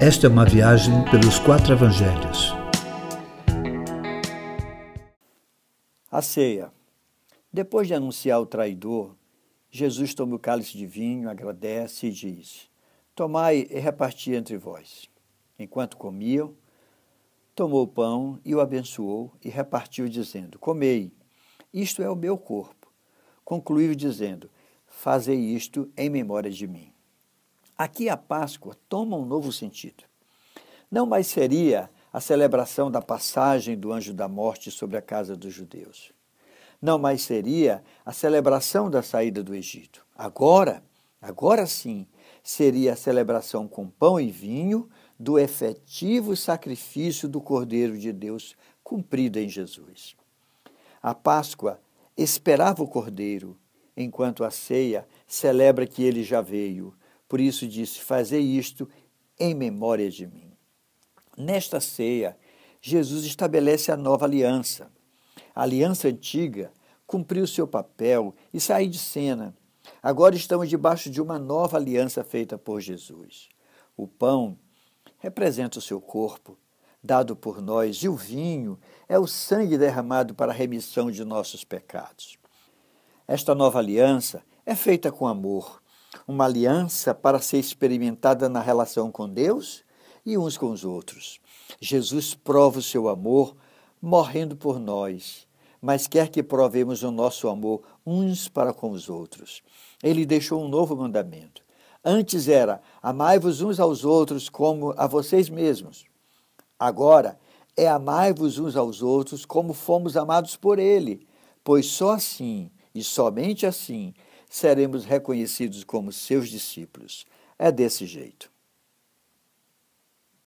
Esta é uma viagem pelos quatro evangelhos. A ceia. Depois de anunciar o traidor, Jesus toma o cálice de vinho, agradece e diz: Tomai e reparti entre vós. Enquanto comiam, tomou o pão e o abençoou e repartiu, dizendo: Comei, isto é o meu corpo. Concluiu dizendo: Fazei isto em memória de mim. Aqui a Páscoa toma um novo sentido. Não mais seria a celebração da passagem do anjo da morte sobre a casa dos judeus. Não mais seria a celebração da saída do Egito. Agora, agora sim, seria a celebração com pão e vinho do efetivo sacrifício do Cordeiro de Deus cumprido em Jesus. A Páscoa esperava o Cordeiro, enquanto a ceia celebra que ele já veio. Por isso disse: Fazei isto em memória de mim. Nesta ceia, Jesus estabelece a nova aliança. A aliança antiga cumpriu seu papel e saiu de cena. Agora estamos debaixo de uma nova aliança feita por Jesus. O pão representa o seu corpo, dado por nós, e o vinho é o sangue derramado para a remissão de nossos pecados. Esta nova aliança é feita com amor, uma aliança para ser experimentada na relação com Deus e uns com os outros. Jesus prova o seu amor morrendo por nós, mas quer que provemos o nosso amor uns para com os outros. Ele deixou um novo mandamento. Antes era: amai-vos uns aos outros como a vocês mesmos. Agora é amai-vos uns aos outros como fomos amados por ele, pois só assim e somente assim seremos reconhecidos como seus discípulos. É desse jeito.